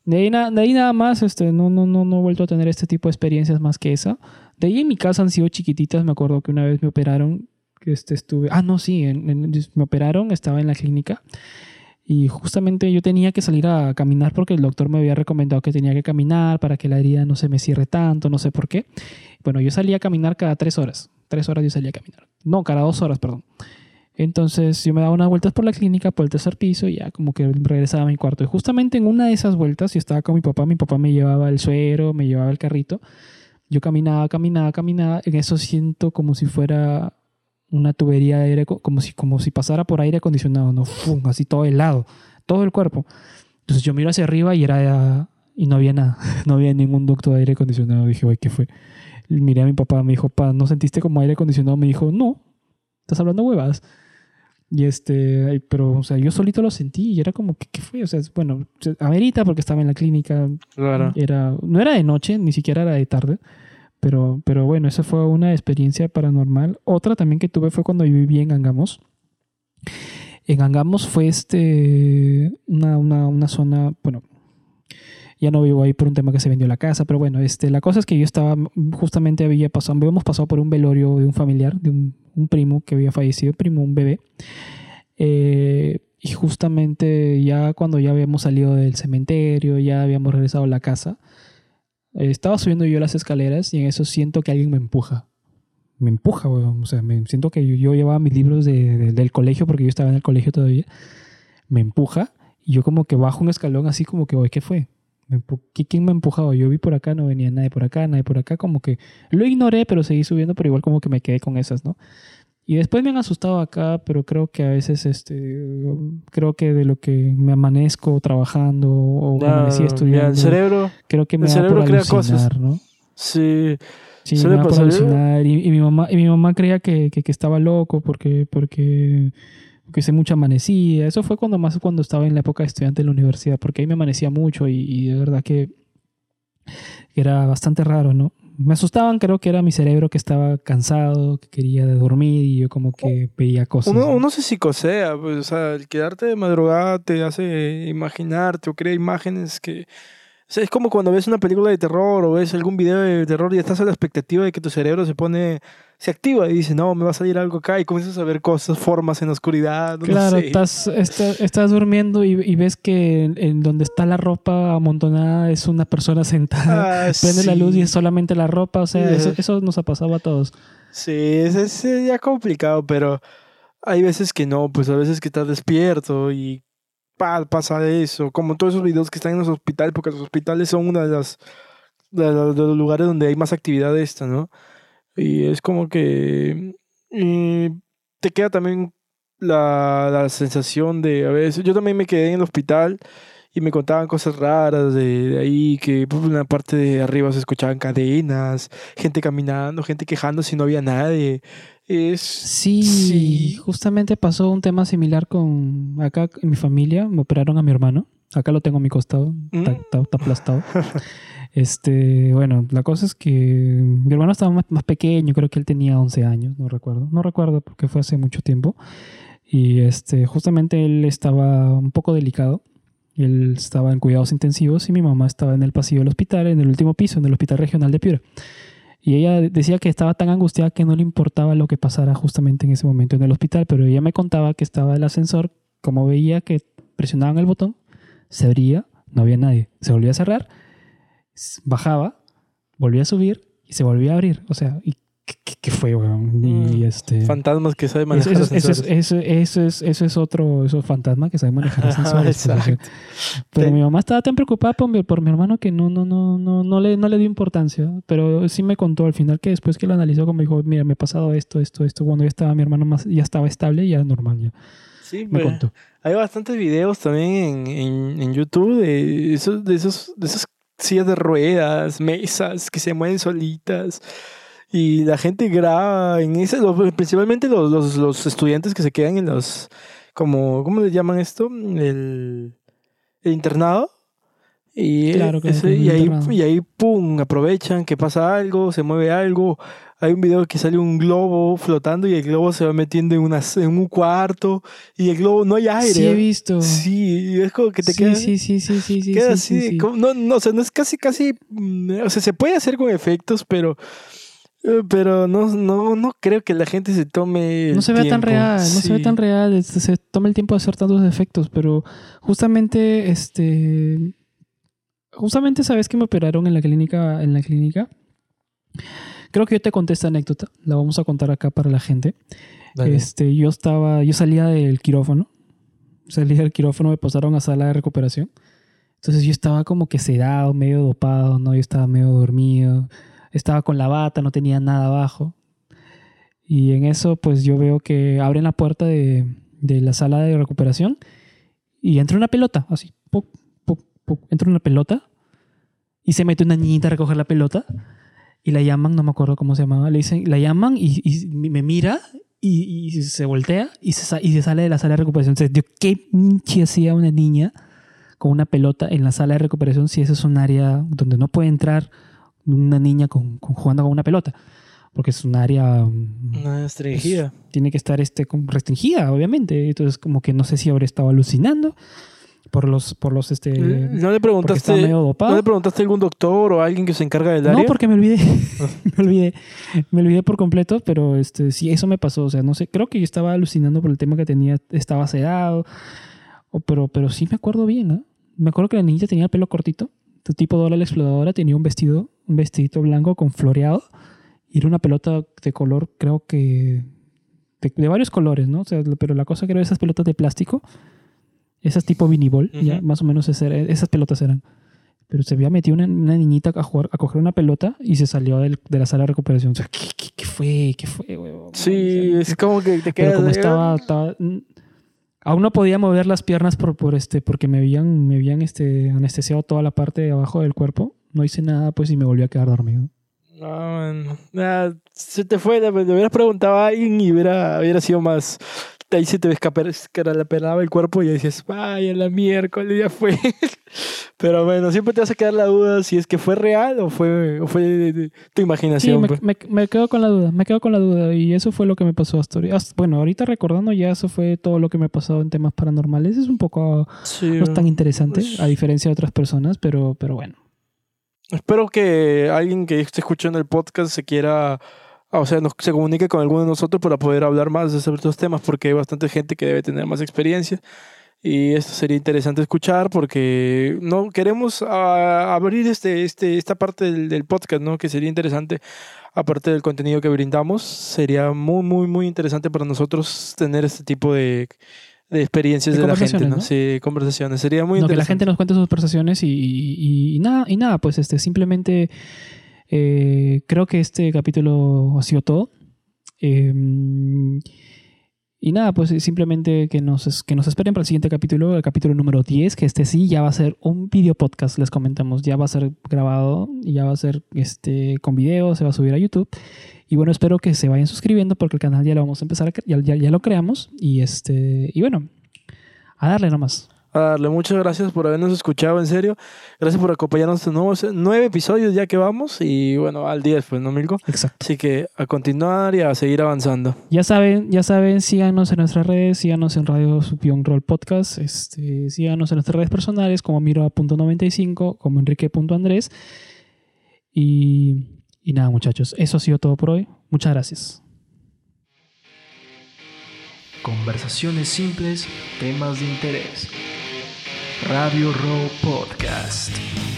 de ahí na- de ahí nada más, este, no, no, no, no he vuelto a tener este tipo de experiencias más que esa. De ahí en mi casa han sido chiquititas. Me acuerdo que una vez me operaron, este, estuve. Ah, no, sí, en- en- me operaron, estaba en la clínica. Y justamente yo tenía que salir a caminar porque el doctor me había recomendado que tenía que caminar para que la herida no se me cierre tanto, no sé por qué. Bueno, yo salía a caminar cada tres horas. Tres horas yo salía a caminar. No, cada dos horas, perdón. Entonces yo me daba unas vueltas por la clínica, por el tercer piso, y ya como que regresaba a mi cuarto. Y justamente en una de esas vueltas, yo estaba con mi papá, mi papá me llevaba el suero, me llevaba el carrito. Yo caminaba, caminaba, caminaba. En eso siento como si fuera una tubería de aire, co- como si, como si pasara por aire acondicionado, ¿no? ¡Fum! así todo helado, todo el cuerpo. Entonces yo miro hacia arriba y era y no había nada, no había ningún ducto de aire acondicionado. Dije, güey, ¿qué fue? Miré a mi papá, me dijo, pa, ¿no sentiste como aire acondicionado? Me dijo, no, estás hablando huevas. Y este, pero, o sea, yo solito lo sentí y era como, ¿qué, qué fue? O sea, bueno, amerita porque estaba en la clínica, Claro. era, no era de noche, ni siquiera era de tarde. Pero, pero bueno, esa fue una experiencia paranormal. Otra también que tuve fue cuando yo viví en Angamos. En Angamos fue este una, una, una zona, bueno, ya no vivo ahí por un tema que se vendió la casa, pero bueno, este, la cosa es que yo estaba, justamente había pasado, habíamos pasado por un velorio de un familiar, de un, un primo que había fallecido, primo, un bebé. Eh, y justamente ya cuando ya habíamos salido del cementerio, ya habíamos regresado a la casa, estaba subiendo yo las escaleras y en eso siento que alguien me empuja. Me empuja. O sea, me siento que yo, yo llevaba mis libros de- de- del colegio porque yo estaba en el colegio todavía. Me empuja y yo como que bajo un escalón así como que, oye, ¿qué fue? Me empu- ¿Qui- ¿Quién me ha empujado? Yo vi por acá, no venía nadie por acá, nadie por acá, como que lo ignoré, pero seguí subiendo, pero igual como que me quedé con esas, ¿no? Y después me han asustado acá, pero creo que a veces, este, creo que de lo que me amanezco trabajando o me amanecí estudiando, el cerebro, creo que me el da cerebro por crea alucinar, cosas. ¿no? sí. Sí, me da por alucinar. Y, y mi mamá, y mi mamá creía que, que, que estaba loco porque, porque, porque se mucho amanecía. Eso fue cuando más cuando estaba en la época de estudiante en la universidad, porque ahí me amanecía mucho y, y de verdad que era bastante raro, ¿no? Me asustaban, creo que era mi cerebro que estaba cansado, que quería dormir y yo como que veía cosas. Uno, ¿no? uno se psicosea, pues, o sea, el quedarte de madrugada te hace imaginarte o crea imágenes que... O sea, es como cuando ves una película de terror o ves algún video de terror y estás a la expectativa de que tu cerebro se pone... Se activa y dice, no, me va a salir algo acá y comienzas a ver cosas, formas en la oscuridad. no Claro, sé. estás, está- estás durmiendo y, y ves que en, en donde está la ropa amontonada es una persona sentada. Ah, Prende la luz y es solamente la ropa. O sea, eso, Yeah. eso nos ha pasado a todos. Sí, es, es ya complicado, pero hay veces que no, pues a veces que estás despierto y pa, pasa eso, como todos esos videos que están en los hospitales, porque los hospitales son uno de, las, de, los, de los lugares donde hay más actividad de esta, ¿no? Y es como que y te queda también la, la sensación de, a veces, yo también me quedé en el hospital y me contaban cosas raras de, de ahí, que pues, en la parte de arriba se escuchaban cadenas, gente caminando, gente quejándose si no había nadie. Es... Sí, Sí. justamente pasó un tema similar con acá en mi familia. Me operaron a mi hermano. Acá lo tengo a mi costado. Está, Mm. está- está aplastado. este, bueno, la cosa es que mi hermano estaba más, más pequeño. Creo que él tenía 11 años. No recuerdo. No recuerdo porque fue hace mucho tiempo. Y este, justamente él estaba un poco delicado. Él estaba en cuidados intensivos y mi mamá estaba en el pasillo del hospital, en el último piso, en el hospital regional de Piura. Y ella decía que estaba tan angustiada que no le importaba lo que pasara justamente en ese momento en el hospital, pero ella me contaba que estaba el ascensor, como veía que presionaban el botón, se abría, no había nadie, se volvía a cerrar, bajaba, volvía a subir y se volvía a abrir. O sea, ¿y qué, fue, weón? Y Mm, este... Fantasmas que saben Eso, manejar eso- eso eso, eso es, eso es otro eso es fantasma que sabe manejar ascensores. pues, Exacto. pero Te- mi mamá estaba tan preocupada por mi, por mi hermano que no, no, no, no, no, le, no le dio importancia. Pero sí me contó al final que después que lo analizó, como dijo, mira, me ha pasado esto, esto, esto. Cuando ya estaba mi hermano más, ya estaba estable, ya normal. Ya. Sí, Me pues, contó. Hay bastantes videos también en, en, en YouTube de esos, de esos, de esas sillas de ruedas, mesas que se mueven solitas. Y la gente graba en esas, principalmente los, los, los estudiantes que se quedan en los, como, ¿cómo le llaman esto? El, el internado. Y, Claro, claro, ese- y, ahí, y ahí, pum, aprovechan que pasa algo, se mueve algo. Hay un video que sale un globo flotando y el globo se va metiendo en, una, en un cuarto y el globo no hay aire. Sí, he visto. Sí, es como que te sí, queda, sí, sí, sí, sí, sí, queda sí, así. como- no, no, o sea, no es casi, casi. mm, O sea, se puede hacer con efectos, pero. eh, Pero no, no, no creo que la gente se tome. el No se ve tan real, no se ve tan real, este, se toma el tiempo de hacer tantos efectos, pero justamente, este, justamente sabes que me operaron en la clínica, en la clínica. Creo que yo te conté esta anécdota, la vamos a contar acá para la gente. Dale. Este, yo estaba, yo salía del quirófano, salí del quirófano, me pasaron a sala de recuperación. Entonces yo estaba como que sedado, medio dopado, ¿no? Yo estaba medio dormido, estaba con la bata, no tenía nada abajo. Y en eso, pues yo veo que abren la puerta de, de la sala de recuperación y entra una pelota, así, puc, entra una pelota y se mete una niñita a recoger la pelota y la llaman, no me acuerdo cómo se llamaba, le dicen, la llaman y, y me mira y, y se voltea y se, y se sale de la sala de recuperación. Entonces, yo, ¿qué pinche hacía una niña con una pelota en la sala de recuperación si ese es un área donde no puede entrar una niña con, con- jugando con una pelota? Porque es un área... mm, Una restringida. tiene que estar este, restringida, obviamente. Entonces, como que no sé si habría estado alucinando por los, por los, este... ¿No le preguntaste? ¿No le preguntaste a algún doctor o a alguien que se encarga del área? No, porque me olvidé. me olvidé. Me olvidé por completo, pero este, sí, eso me pasó. O sea, no sé, creo que yo estaba alucinando por el tema que tenía, estaba sedado. O, pero, pero sí me acuerdo bien, ¿ah? Me acuerdo que la niñita tenía el pelo cortito, tu tipo Dora la exploradora, tenía un vestido, un vestidito blanco con floreado. Y era una pelota de color, creo que. de, de varios colores, ¿no? O sea, pero la cosa que era esas pelotas de plástico, esas tipo vinibol, ya Ujú. más o menos ese esas pelotas eran. Pero se había metido una, una niñita a, jugar, a coger una pelota y se salió del- de la sala de recuperación. O sea, ¿qué, qué, qué fue? ¿Qué fue, huevón? Sí, es como que te Pero quedas. como de- estaba, estaba- mm, aún no podía mover las piernas por, por este, porque me habían, me habían este, anestesiado toda la parte de abajo del cuerpo. No hice nada, pues, y me volví a quedar dormido. No, man. Ah, se te fue, le hubieras preguntado a alguien y hubiera, hubiera sido más. Ahí se te escapelaba el cuerpo y decías, vaya, la miércoles ya fue. Pero bueno, siempre te vas a quedar la duda si es que fue real o fue, o fue de- de tu Sí, imaginación. me, pues. me, me quedo con la duda, me quedo con la duda. Y eso fue lo que me pasó hasta ahorita. Bueno, ahorita recordando ya eso fue todo lo que me ha pasado en temas paranormales. Es un poco Sí, no es tan interesante, pues- a diferencia de otras personas, pero, pero bueno. Espero que alguien que esté escuchando el podcast se quiera, o sea, nos, se comunique con alguno de nosotros para poder hablar más de estos temas, porque hay bastante gente que debe tener más experiencia. Y esto sería interesante escuchar porque no queremos ah, abrir este, este, esta parte del, del podcast, ¿no? Que sería interesante, aparte del contenido que brindamos, sería muy, muy, muy interesante para nosotros tener este tipo de, de experiencias De de, la gente, ¿no? ¿no? Sí, conversaciones. Sería muy No, que la interesante. gente nos cuente sus conversaciones y, y- y nada, y nada, pues este, simplemente eh, creo que este capítulo ha sido todo. Eh, y nada, pues eh, simplemente que nos, que nos esperen para el siguiente capítulo, el capítulo número 10, que este sí ya va a ser un video podcast, les comentamos, ya va a ser grabado ya va a ser este, con video, se va a subir a YouTube. Y bueno, espero que se vayan suscribiendo porque el canal ya lo vamos a empezar, a ya, ya, ya lo creamos. Y, este, y bueno, a darle nomás. A darle muchas gracias por habernos escuchado, en serio. Gracias por acompañarnos en nuevos nueve episodios ya que vamos y bueno, al día después, ¿no, Milko? Exacto. Así que a continuar y a seguir avanzando. Ya saben, ya saben, síganos en nuestras redes, síganos en Radio Supión Roll Podcast, este, síganos en nuestras redes personales como Miro.95, como Enrique.andrés. Y, y nada, muchachos, eso ha sido todo por hoy. Muchas gracias. Conversaciones simples, temas de interés. Radio Row Podcast.